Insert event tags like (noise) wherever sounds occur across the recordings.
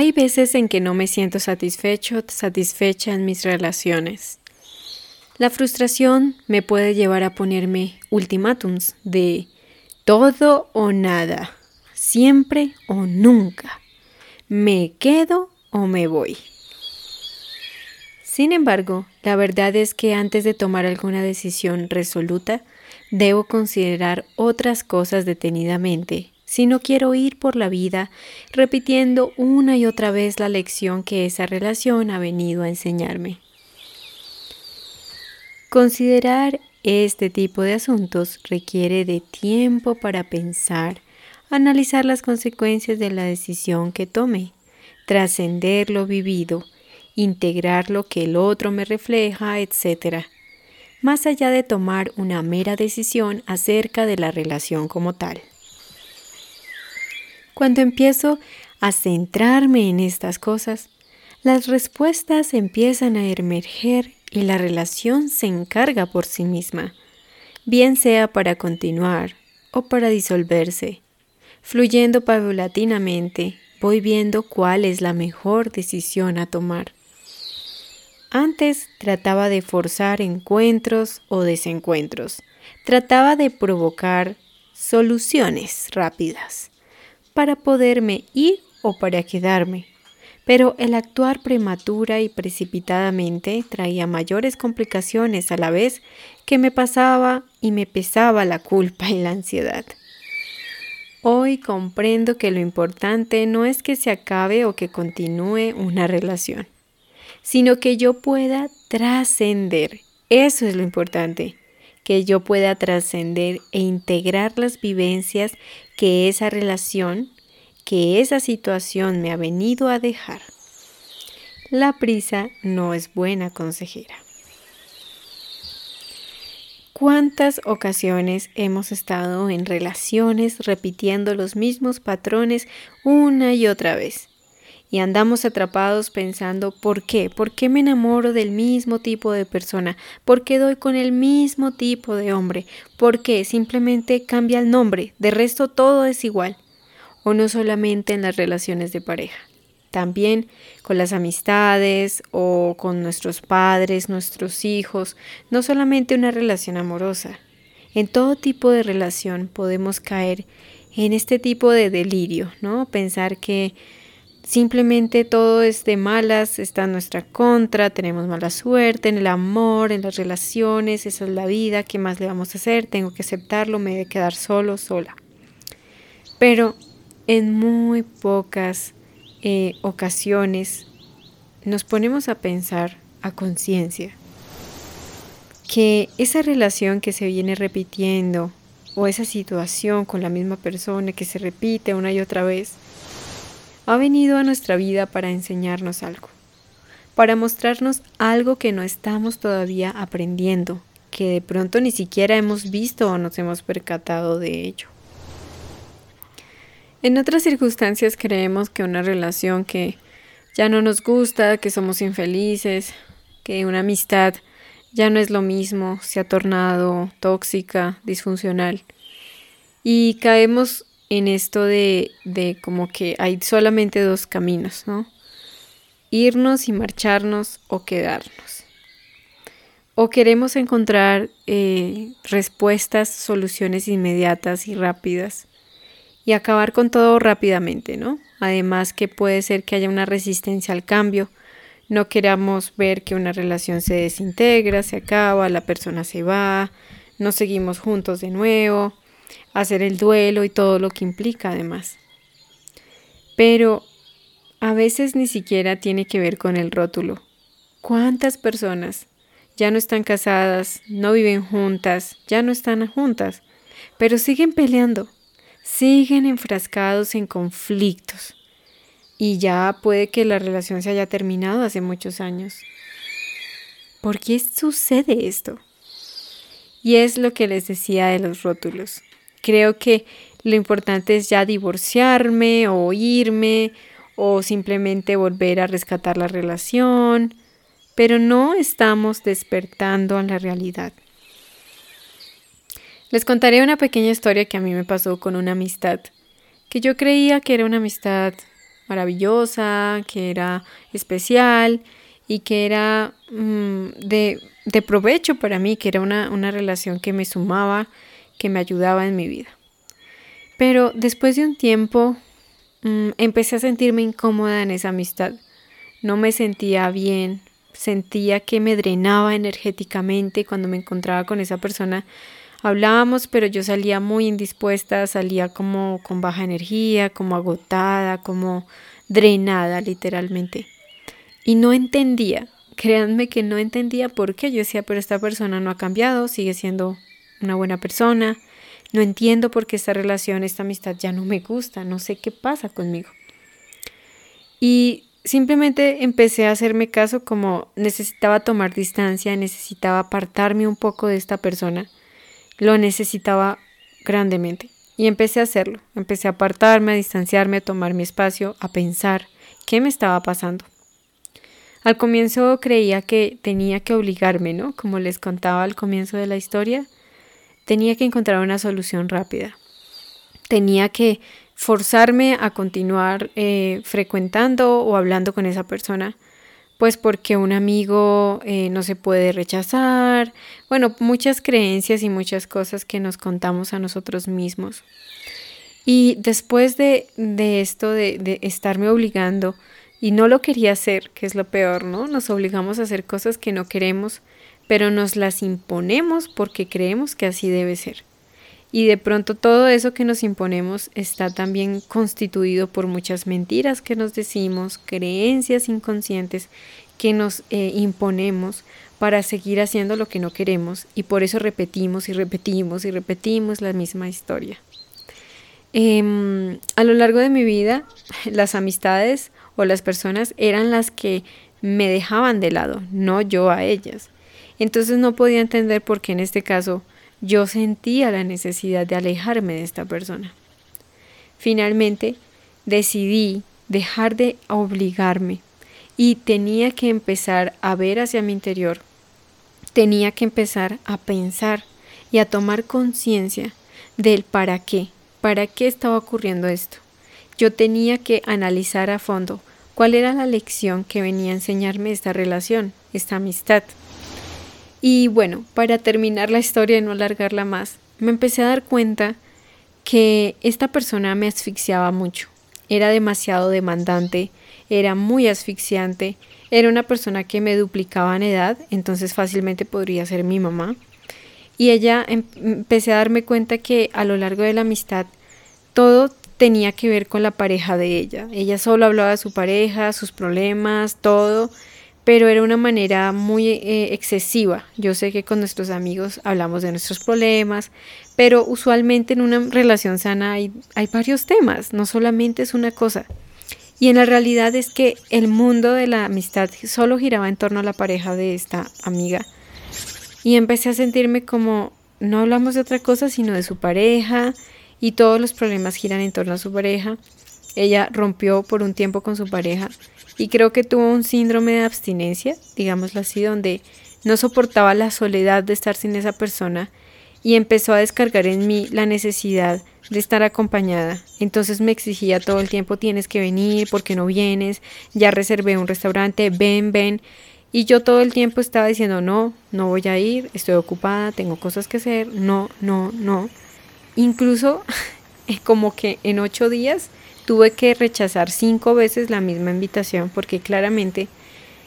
Hay veces en que no me siento satisfecho, satisfecha en mis relaciones. La frustración me puede llevar a ponerme ultimátums de todo o nada, siempre o nunca, me quedo o me voy. Sin embargo, la verdad es que antes de tomar alguna decisión resoluta, debo considerar otras cosas detenidamente si no quiero ir por la vida repitiendo una y otra vez la lección que esa relación ha venido a enseñarme. Considerar este tipo de asuntos requiere de tiempo para pensar, analizar las consecuencias de la decisión que tome, trascender lo vivido, integrar lo que el otro me refleja, etc., más allá de tomar una mera decisión acerca de la relación como tal. Cuando empiezo a centrarme en estas cosas, las respuestas empiezan a emerger y la relación se encarga por sí misma, bien sea para continuar o para disolverse. Fluyendo paulatinamente, voy viendo cuál es la mejor decisión a tomar. Antes trataba de forzar encuentros o desencuentros, trataba de provocar soluciones rápidas para poderme ir o para quedarme. Pero el actuar prematura y precipitadamente traía mayores complicaciones a la vez que me pasaba y me pesaba la culpa y la ansiedad. Hoy comprendo que lo importante no es que se acabe o que continúe una relación, sino que yo pueda trascender. Eso es lo importante que yo pueda trascender e integrar las vivencias que esa relación, que esa situación me ha venido a dejar. La prisa no es buena consejera. ¿Cuántas ocasiones hemos estado en relaciones repitiendo los mismos patrones una y otra vez? Y andamos atrapados pensando ¿por qué? ¿Por qué me enamoro del mismo tipo de persona? ¿Por qué doy con el mismo tipo de hombre? ¿Por qué? Simplemente cambia el nombre, de resto todo es igual. O no solamente en las relaciones de pareja, también con las amistades o con nuestros padres, nuestros hijos, no solamente una relación amorosa. En todo tipo de relación podemos caer en este tipo de delirio, ¿no? Pensar que Simplemente todo es de malas, está en nuestra contra, tenemos mala suerte en el amor, en las relaciones, esa es la vida, ¿qué más le vamos a hacer? Tengo que aceptarlo, me de quedar solo, sola. Pero en muy pocas eh, ocasiones nos ponemos a pensar a conciencia que esa relación que se viene repitiendo o esa situación con la misma persona que se repite una y otra vez, ha venido a nuestra vida para enseñarnos algo, para mostrarnos algo que no estamos todavía aprendiendo, que de pronto ni siquiera hemos visto o nos hemos percatado de ello. En otras circunstancias creemos que una relación que ya no nos gusta, que somos infelices, que una amistad ya no es lo mismo, se ha tornado tóxica, disfuncional. Y caemos en esto de, de como que hay solamente dos caminos, ¿no? Irnos y marcharnos o quedarnos. O queremos encontrar eh, respuestas, soluciones inmediatas y rápidas y acabar con todo rápidamente, ¿no? Además que puede ser que haya una resistencia al cambio. No queramos ver que una relación se desintegra, se acaba, la persona se va, no seguimos juntos de nuevo hacer el duelo y todo lo que implica además. Pero a veces ni siquiera tiene que ver con el rótulo. ¿Cuántas personas ya no están casadas, no viven juntas, ya no están juntas, pero siguen peleando, siguen enfrascados en conflictos? Y ya puede que la relación se haya terminado hace muchos años. ¿Por qué sucede esto? Y es lo que les decía de los rótulos. Creo que lo importante es ya divorciarme o irme o simplemente volver a rescatar la relación, pero no estamos despertando a la realidad. Les contaré una pequeña historia que a mí me pasó con una amistad, que yo creía que era una amistad maravillosa, que era especial y que era mm, de, de, provecho para mí, que era una, una relación que me sumaba, que me ayudaba en mi vida. Pero después de un tiempo mm, empecé a sentirme incómoda en esa amistad. No me sentía bien, sentía que me drenaba energéticamente cuando me encontraba con esa persona. Hablábamos, pero yo salía muy indispuesta, salía como con baja energía, como agotada, como drenada literalmente. Y no entendía, créanme que no entendía por qué. Yo decía, pero esta persona no ha cambiado, sigue siendo una buena persona, no entiendo por qué esta relación, esta amistad ya no me gusta, no sé qué pasa conmigo. Y simplemente empecé a hacerme caso como necesitaba tomar distancia, necesitaba apartarme un poco de esta persona. Lo necesitaba grandemente. Y empecé a hacerlo. Empecé a apartarme, a distanciarme, a tomar mi espacio, a pensar qué me estaba pasando. Al comienzo creía que tenía que obligarme, ¿no? Como les contaba al comienzo de la historia, tenía que encontrar una solución rápida. Tenía que forzarme a continuar eh, frecuentando o hablando con esa persona, pues porque un amigo eh, no se puede rechazar, bueno, muchas creencias y muchas cosas que nos contamos a nosotros mismos. Y después de, esto, de, de estarme obligando, y no lo quería hacer, que es lo peor, ¿no? Nos obligamos a hacer cosas que no queremos pero nos las imponemos porque creemos que así debe ser. Y de pronto todo eso que nos imponemos está también constituido por muchas mentiras que nos decimos, creencias inconscientes que nos eh, imponemos para seguir haciendo lo que no queremos y por eso repetimos y repetimos y repetimos la misma historia. Em, a lo largo de mi vida, (laughs) las amistades o las personas eran las que me dejaban de lado, no yo a ellas. Entonces no podía entender por qué en este caso yo sentía la necesidad de alejarme de esta persona. Finalmente decidí dejar de obligarme y tenía que empezar a ver hacia mi interior. Tenía que empezar a pensar y a tomar conciencia del para qué, para qué estaba ocurriendo esto. Yo tenía que analizar a fondo cuál era la lección que venía a enseñarme esta relación, esta amistad. Y bueno, para terminar la historia y no alargarla más, me empecé a dar cuenta que esta persona me asfixiaba mucho. Era demasiado demandante, era muy asfixiante, era una persona que me duplicaba en edad, entonces fácilmente podría ser mi mamá. Y ella em, empecé a darme cuenta que a lo largo de la amistad todo tenía que ver con la pareja de ella. Ella solo hablaba de su pareja, sus problemas, todo pero era una manera muy eh, excesiva. Yo sé que con nuestros amigos hablamos de nuestros problemas, pero usualmente en una relación sana hay, hay varios temas, no solamente es una cosa. Y en la realidad es que el mundo de la amistad solo giraba en torno a la pareja de esta amiga. Y empecé a sentirme como no hablamos de otra cosa sino de su pareja y todos los problemas giran en torno a su pareja. Ella rompió por un tiempo con su pareja y creo que tuvo un síndrome de abstinencia, digámoslo así, donde no soportaba la soledad de estar sin esa persona y empezó a descargar en mí la necesidad de estar acompañada. Entonces me exigía todo el tiempo tienes que venir, porque no vienes? Ya reservé un restaurante, ven, ven. Y yo todo el tiempo estaba diciendo no, no voy a ir, estoy ocupada, tengo cosas que hacer, no, no, no. Incluso (laughs) como que en ocho días Tuve que rechazar cinco veces la misma invitación porque claramente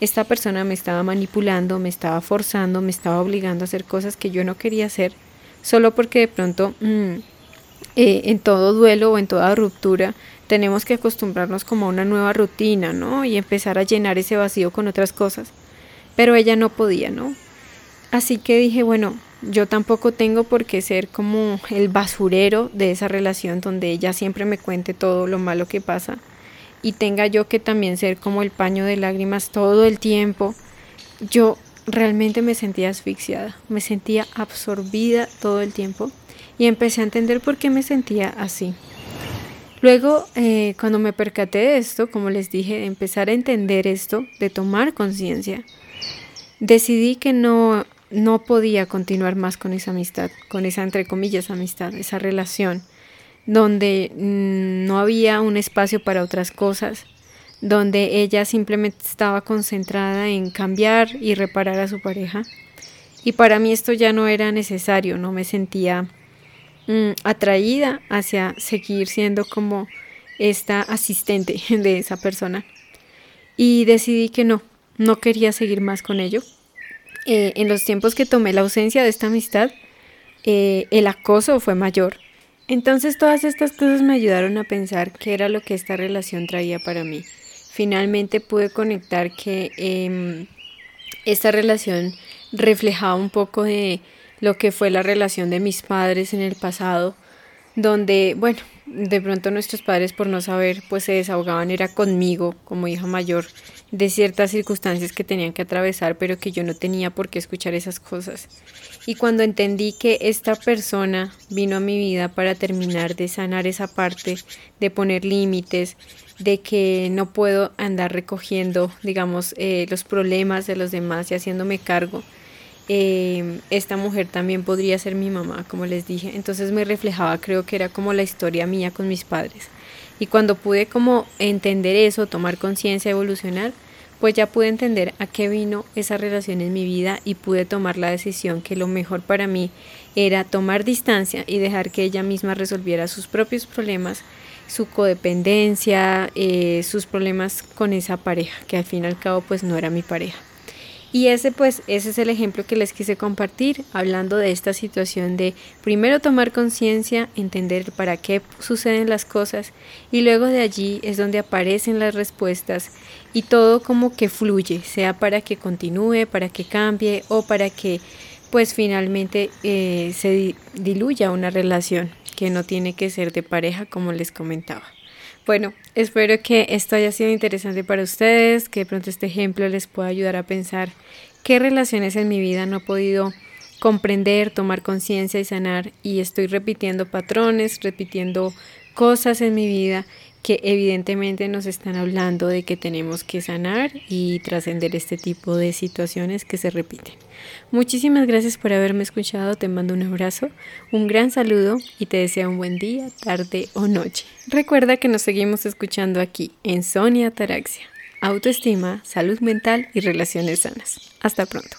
esta persona me estaba manipulando, me estaba forzando, me estaba obligando a hacer cosas que yo no quería hacer, solo porque de pronto mm, eh, en todo duelo o en toda ruptura tenemos que acostumbrarnos como a una nueva rutina, ¿no? Y empezar a llenar ese vacío con otras cosas. Pero ella no podía, ¿no? Así que dije, bueno, yo tampoco tengo por qué ser como el basurero de esa relación donde ella siempre me cuente todo lo malo que pasa y tenga yo que también ser como el paño de lágrimas todo el tiempo. Yo realmente me sentía asfixiada, me sentía absorbida todo el tiempo y empecé a entender por qué me sentía así. Luego, eh, cuando me percaté de esto, como les dije, de empezar a entender esto, de tomar conciencia, decidí que no no podía continuar más con esa amistad, con esa entre comillas amistad, esa relación. donde mm, no había un espacio para otras cosas, donde ella simplemente estaba concentrada en cambiar y reparar a su pareja. Y para mí esto ya no era necesario, no me sentía mm, atraída hacia seguir siendo como esta asistente (laughs) de esa persona. Y decidí que no, no quería seguir más con ello. Eh, en los tiempos que tomé la ausencia de esta amistad, eh, el acoso fue mayor. Entonces todas estas cosas me ayudaron a pensar qué era lo que esta relación traía para mí. Finalmente pude conectar que em, esta relación reflejaba un poco de lo que fue la relación de mis padres en el pasado, donde, bueno, de pronto nuestros padres por no saber, pues se desahogaban era conmigo como hija mayor de ciertas circunstancias que tenían que atravesar, pero que yo no tenía por qué escuchar esas cosas. Y cuando entendí que esta persona vino a mi vida para terminar de sanar esa parte, de poner límites, de que no puedo andar recogiendo, digamos, eh, los problemas de los demás y haciéndome cargo, eh, esta mujer también podría ser mi mamá, como les dije. Entonces me reflejaba, creo que era como la historia mía con mis padres. Y cuando pude como entender eso, tomar conciencia, evolucionar, pues ya pude entender a qué vino esa relación en mi vida y pude tomar la decisión que lo mejor para mí era tomar distancia y dejar que ella misma resolviera sus propios problemas, su codependencia, eh, sus problemas con esa pareja, que al fin y al cabo pues no era mi pareja. Y ese pues ese es el ejemplo que les quise compartir hablando de esta situación de primero tomar conciencia, entender para qué suceden las cosas y luego de allí es donde aparecen las respuestas y todo como que fluye, sea para que continúe, para que cambie o para que pues finalmente eh, se diluya una relación que no tiene que ser de pareja como les comentaba. Bueno, espero que esto haya sido interesante para ustedes, que de pronto este ejemplo les pueda ayudar a pensar qué relaciones en mi vida no he podido comprender, tomar conciencia y sanar. Y estoy repitiendo patrones, repitiendo cosas en mi vida que evidentemente nos están hablando de que tenemos que sanar y trascender este tipo de situaciones que se repiten. Muchísimas gracias por haberme escuchado, te mando un abrazo, un gran saludo y te deseo un buen día, tarde o noche. Recuerda que nos seguimos escuchando aquí en Sonia Taraxia, autoestima, salud mental y relaciones sanas. Hasta pronto.